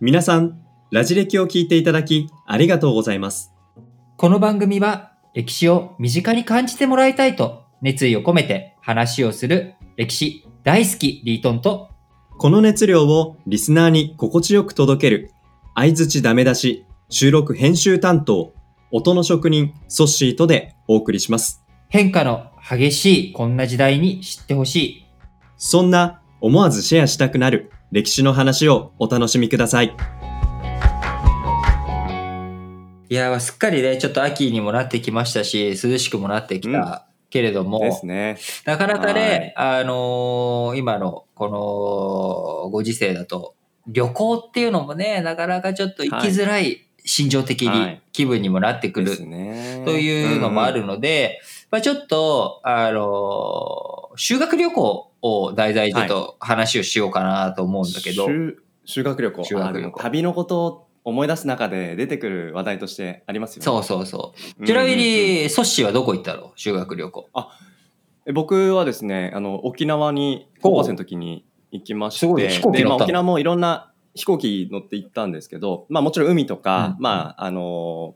皆さん、ラジ歴を聞いていただきありがとうございます。この番組は歴史を身近に感じてもらいたいと熱意を込めて話をする歴史大好きリートンとこの熱量をリスナーに心地よく届ける、相づちダメ出し、収録編集担当、音の職人、ソッシーとでお送りします。変化の激しいこんな時代に知ってほしい。そんな思わずシェアしたくなる歴史の話をお楽しみください。いやー、すっかりね、ちょっと秋にもなってきましたし、涼しくもなってきたけれども、ですね。なかなかね、あのー今のこのご時世だと、旅行っていうのもね、なかなかちょっと行きづらい心情的にはい気分にもなってくるですね。というのもあうんるので、まあちょっと、あのー修学旅行を題材にちょっと話をしようかなと思うんだけど、修修学旅行。修学旅行。旅のことを思い出す中で出てくる話題としてありますよね。そうそうそう。うんちなみに、ソッシーはどこ行ったの？修学旅行。え僕はですね、あの、沖縄に高校生の時に行きまして、飛行機で、まあ、沖縄もいろんな飛行機乗って行ったんですけど、まあもちろん海とか、うん。まあ、あの、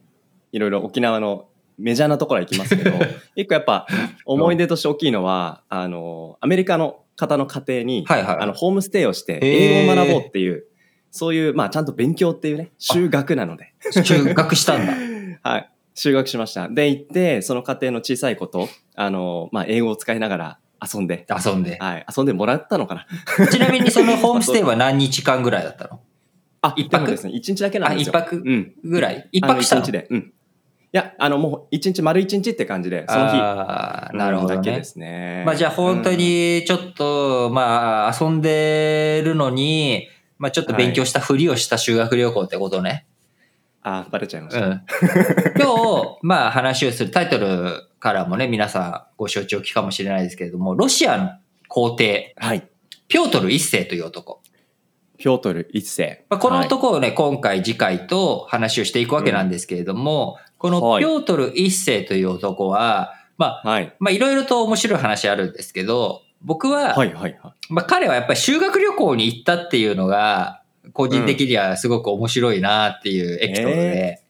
いろいろ沖縄のメジャーなところは行きますけど、一個やっぱ思い出として大きいのは、あの、アメリカの方の家庭に、はいはいあの、ホームステイをして英語を学ぼうっていう、そういう、まあちゃんと勉強っていうね、修学なので、修学したんだ。はい。修学しました。で、行って、その家庭の小さい子と、あの、まあ、英語を使いながら遊んで、遊んで。はい。遊んでもらったのかな。ちなみにそのホームステイは何日間ぐらいだったの？あ、一泊ですね、一日だけなあ、んですよ。一泊うん。ぐらい？一泊したの？一日で。うん。いや、あの、もう一日、丸一日って感じで、その日。なるほどねだけで。すね。まあじゃあ本当にちょっと、まあ遊んでるのに、まあちょっと勉強したふりをした修学旅行ってことね。うん。あ、バレちゃいました。うん。今日、まあ話をするタイトルからもね、皆さんご承知おきかもしれないですけれども、ロシアの皇帝、はい。ピョートル一世という男。ピョートル一世。まあ、このはい男をね、今回次回と話をしていくわけなんですけれども、このはいピョートル一世という男は、まあ、はい。まあいろいろと面白い話あるんですけど、僕は、はい、はい、はい。まあ彼はやっぱり修学旅行に行ったっていうのが、個人的にはすごく面白いなっていうエピソードで、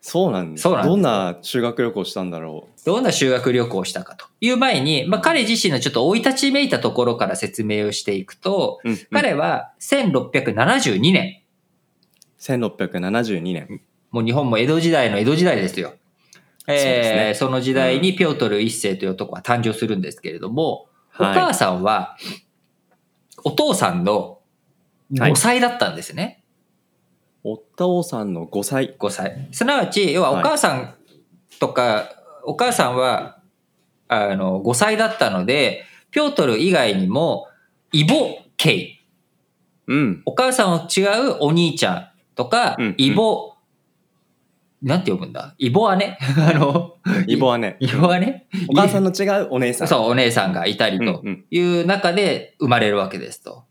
そうなんです。そうなんですどんな修学旅行したんだろどんな修学旅行をしたかという前に、まあ彼自身のちょっと生い立ちめいたところから説明をしていくと、う。うん。彼は1672年、1672年。もう日本も江戸時代の江戸時代ですよ。えーそねその時代にピョートル一世という男は誕生するんですけれども、はいお母さんは、お父さんのはい5歳だったんですね。お父さんの5歳。5歳。すなわち、要はお母さんとか、お母さんは、あの、5歳だったので、ピョートル以外にも、イボケイ。うん。お母さんと違うお兄ちゃんとかうんうん、イボ、なんて呼ぶんだ？イボ姉 あの、イボはね、イボ姉お母さんの違うお姉さん。そう、お姉さんがいたりという中で生まれるわけですと。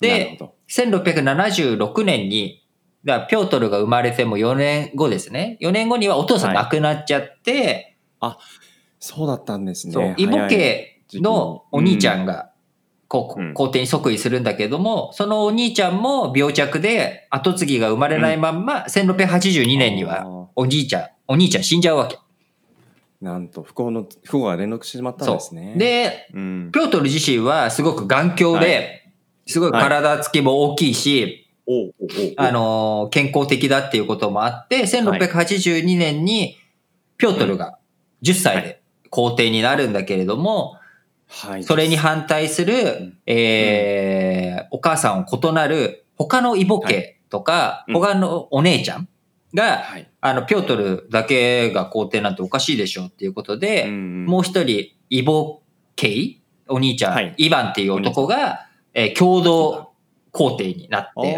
で、なるほど。1676年に、だピョートルが生まれても4年後ですね。4年後にはお父さん亡くなっちゃって、そうだったんですね。そう、イボ家のお兄ちゃんが、こうんう、皇帝に即位するんだけども、そのお兄ちゃんも病弱で後継ぎが生まれないまんま、1682年にはは。おじいちゃん、お兄ちゃん死んじゃうわけ。なんと、不幸の、不幸が連絡してしまったんですね。で、うん。ピョートル自身はすごく頑強で、すごい体つきも大きいし、おうおうおうあのー健康的だっていうこともあって、1682年にピョートルが10歳で皇帝になるんだけれども、はい。それに反対するん、えーお母さんを異なる他のイボ家とか、うん。他のお姉ちゃんが、はい。あの、ピョートルだけが皇帝なんておかしいでしょっていうことで、もうう一人、イボ家お兄ちゃん、はい。イバンっていう男が、えー共同皇帝になっん、て、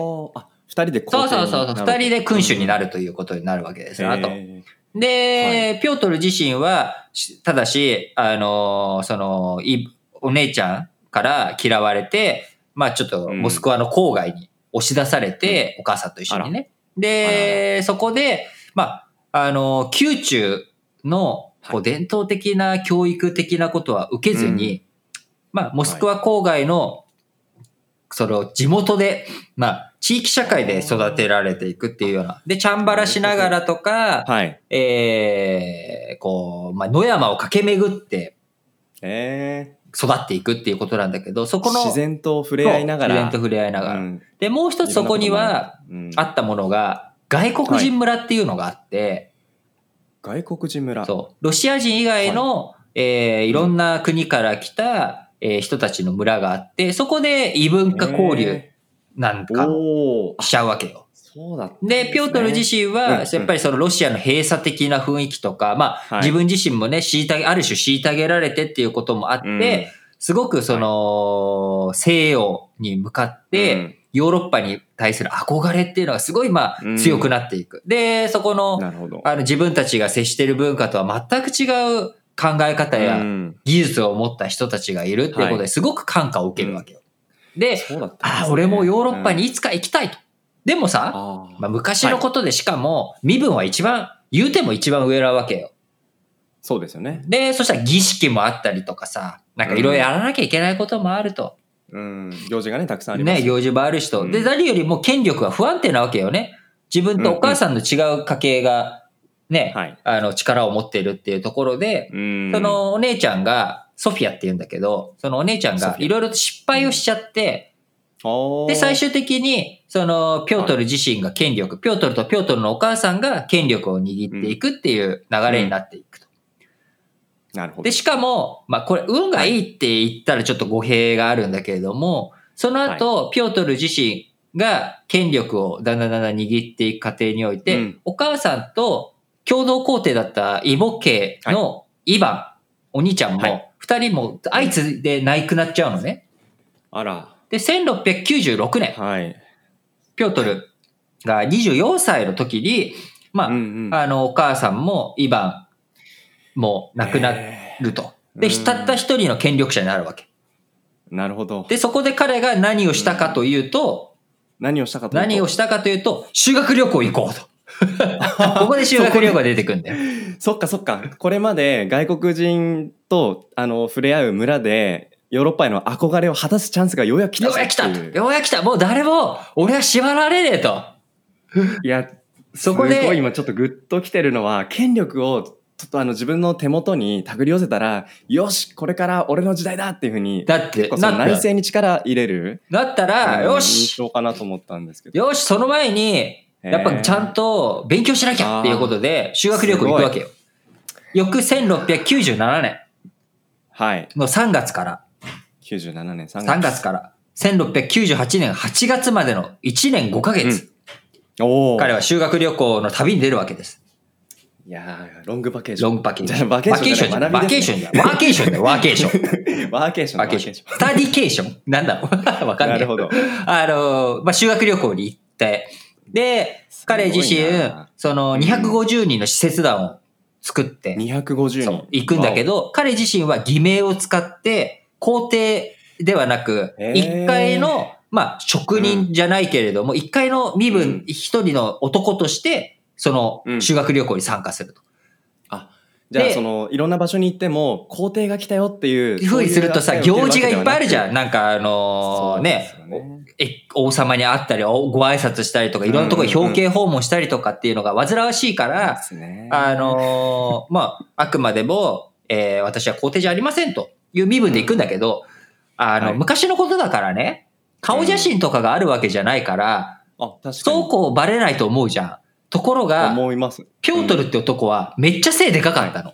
二人でそうそうそうそう、二人で君主になるるということになるわけですへよ、あと。ーで、ピョートル自身は、しただし、あのーその、いお姉ちゃんから嫌われて、まあちょっとモスクワの郊外に押し出されて、お母さんと一緒にね。で、そこで、まあ、あのー宮中のこう伝統的な教育的なことは受けずに、まあ、モスクワ郊外のその地元で、まあ、地域社会で育てられていくっていうような。で、チャンバラしながらとか、はい。えー、こう、まあ、野山を駆け巡ってえ育っていくっていうことなんだけど、そー、この、自然と触れ合いながら。自然と触れ合いながら。うんで、もう一つそこには、、あったものが、外国人村っていうのがあって、外国人村。そう、ロシア人以外の、えーいろんな国から来た、えー人たちの村があって、そこで異文化交流えなんー。かしちゃうわけよ。でね。ピョートル自身は、うんうん。やっぱりそのロシアの閉鎖的な雰囲気とか、まあ、はい。自分自身もね、虐げ、ある種虐げられてっていうこともあって、うん。すごくその、西洋に向かって、うん。ヨーロッパに対する憧れっていうのがすごいまあうん。強くなっていく。で、そこの。あの自分たちが接している文化とは全く違う考え方うやん。技術を持った人たちがいるっていうことはですごく感化を受けるわけよ。で、ですねああ、俺もヨーロッパにいつか行きたいと。でもさ、あーまあ、昔のことでしかも、身分は一番、言うても一番上なわけよ。そうですよね。で、そしたら儀式もあったりとかさ、なんかいろいろやらなきゃいけないこともあると。うん。行事がね、たくさんあります。ね、行事もある人。うんで、誰よりも権力は不安定なわけよね。自分とお母さんの違う家系が、ね、はい。あの、力を持っているっていうところで、うん。そ、のお姉ちゃんが、ソフィアって言うんだけど、そのお姉ちゃんがいろいろと失敗をしちゃって、でで、最終的に、その、ピョートル自身が権力、ピョートルとピョートルのお母さんが権力を握っていくっていう流れになっていくと。なるほど。で、しかも、まあこれ、運がいいって言ったらちょっと語弊があるんだけれども、その後、ピョートル自身が権力をだんだんだんだん握っていく過程において、うん。お母さんと共同皇帝だったイボ家のイヴァン、お兄ちゃんもはい、二人も相次いで亡くなっちゃうのね。あら。で、1696年、はい。ピョートルが24歳の時に、まあ、うんうんあの、お母さんもイヴァンも亡くなへると。で、うんたった一人の権力者になるわけ。ーなるほど。で、そこで彼が何をしたかというと、何をしたかというと？何をしたかというと、修学旅行行こうと。ここで修学旅行が出てくるんだよ。そっかそっか。これまで外国人と、あの、触れ合う村で、ヨーロッパへの憧れを果たすチャンスがようやく来たようやく来たようやく来たもう誰も、俺は縛られねえと。いや、そこで、すごい今ちょっとグッと来てるのは、権力を、ちょっとあの自分の手元に手繰り寄せたら、よし、これから俺の時代だっていうふうに、だってその内政に力入れる、だったら、うん印よし象かなと思ったんですけど。よし、その前に、やっぱちゃんと勉強しなきゃっていうことで、修学旅行行くわけよ。翌1697年はい。の3月から、97年3月。3月から、1698年8月までの1年5ヶ月、おお。彼は修学旅行の旅に出るわけです。いやーロングバケーション。ロングバケーション。バケーションじゃないバケーションじゃない。ワーケーションだよ。ワーケーション。ワーケーション。ワーケーション。スタディケーション？なんだろう？わかんない。なるほど。あの、まあ、修学旅行に行って、で、彼自身その250人の使節団を作って、250人。行くんだけど、彼自身は偽名を使って、皇帝ではなく、へー。一介の、まあ、職人じゃないけれども、一介の身うん。分、一人の男として、そのうん。修学旅行に参加すると。あ、じゃあでその、いろんな場所に行っても、皇帝が来たよっていう。ふうにするとさ、行事がいっぱいあるじゃん。ん。なんかあのね、え王様に会ったり、おご挨拶したりとか、いろんなところに表敬訪問したりとかっていうのが煩わしいから、ですね。あのーまあ、あくまでも、えー私は皇帝じゃありませんという身分で行くんだけど、あの、はい昔のことだからね、顔写真とかがあるわけじゃないから、あ、確かに。そうこうバレないと思うじゃん。ところが、思います。ピョートルって男はめっちゃ背でかかったの。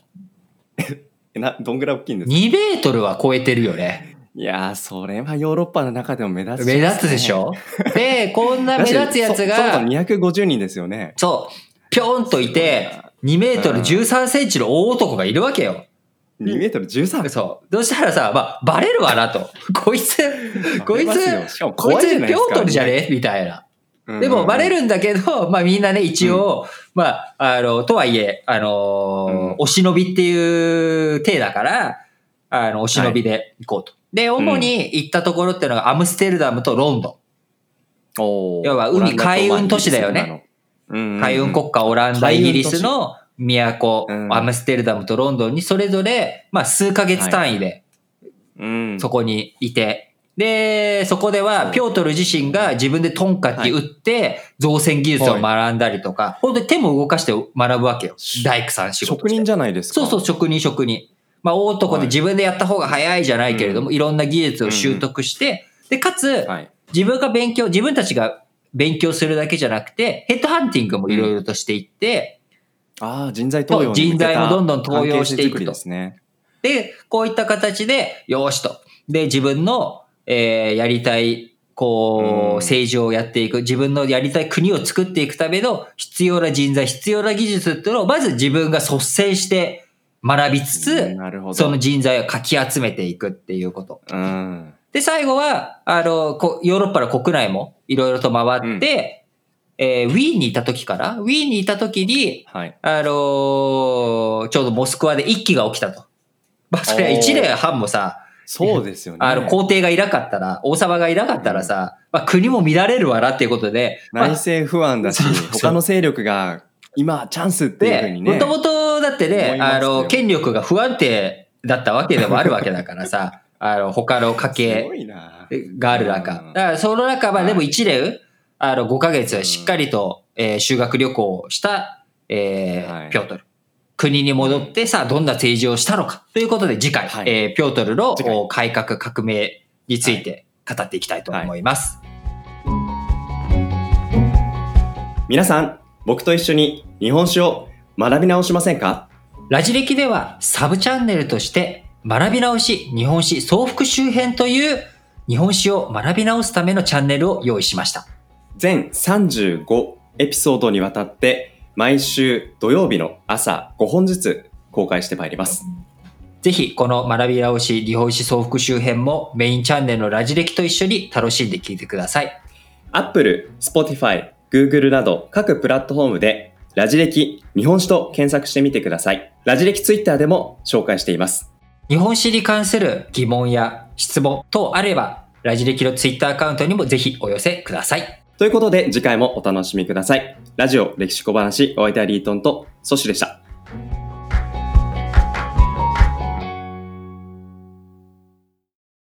えな、どんぐらい大きいんですか？2メートルは超えてるよね。いやー、それはヨーロッパの中でも目立つ、目立つでしょ？で、こんな 目立つやつそそそも250人ですよね。そう、ぴょんといて、2メートル13センチの大男がいるわけよ。2メートル13。そう。そしたらさ、まあ、バレるわなと。こいつ、こいつこいつ、ピョートルじゃね？みたいな。うんでも、バレるんだけど、まあみんなね、一応、まあ、あの、とはいえ、あのお忍びっていう体だから、あの、お忍びで行こうと。で、主に行ったところっていうのがアムステルダムとロンドおー。要は海海運都市だよね。海運国家オランダ、イギリスの都、うん。アムステルダムとロンドンにそれぞれ、まあ数ヶ月単位でうん。そこにいて、で、そこでは、ピョートル自身が自分でトンカッキ打って、造船技術を学んだりとか、本当に手も動かして学ぶわけよ。大工さん仕事。職人じゃないですか。そうそう、職人職人。まあ、大男で自分でやった方が早いじゃないけれども、いろんな技術を習得して、で、かつ、はい。自分が勉強、自分たちが勉強するだけじゃなくて、ヘッドハンティングもいろいろとしていって、ああ、人材登用人材もどんどん登用していくとですね。で、こういった形で、よーしと。で、自分の、えーやりたい、こうんう、政治をやっていく、自分のやりたい国を作っていくための必要な人材、必要な技術っていうのを、まず自分が率先して学びつうんつ。その人材をかき集めていくっていうこと。うん。で、最後は、あの、こヨーロッパの国内もいろいろと回って、えーウィーンにいた時から、ウィーンにいた時に、はい。あのーちょうどモスクワで一揆が起きたと。まあ、それは一年半もさ、そうですよね。あの、皇帝がいなかったら、王様がいなかったらさ、まあ、国も乱れるわなっていうことで、まあ内政不安だしそうそう、他の勢力が今チャンスっていうふうで、にね。もともとだって思ね、あの、権力が不安定だったわけでもあるわけだからさ、あの、他の家系。がある中。うんだから、その中、まあ、はいでも1年、あの、5ヶ月しっかりと、えー修学旅行をした、えーはいピョートル。国に戻ってさあ、どんな政治をしたのか。ということで、次回、はいえーピョートルの改革革命について語っていきたいと思います。皆さん、僕と一緒に日本史を学び直しませんか？ラジ歴ではサブチャンネルとして学び直し日本史総復習編という日本史を学び直すためのチャンネルを用意しました。全35エピソードにわたって毎週土曜日の朝5本ずつ公開してまいります。ぜひこの学び直し日本史総復習編もメインチャンネルのラジ歴と一緒に楽しんで聞いてください。Apple、Spotify、Google など各プラットフォームでラジ歴日本史と検索してみてください。ラジ歴 Twitter でも紹介しています。日本史に関する疑問や質問等あればラジ歴のツイッターアカウントにもぜひお寄せください。ということで次回もお楽しみください。ラジオ歴史小話お相手はリートンとソッシュでした。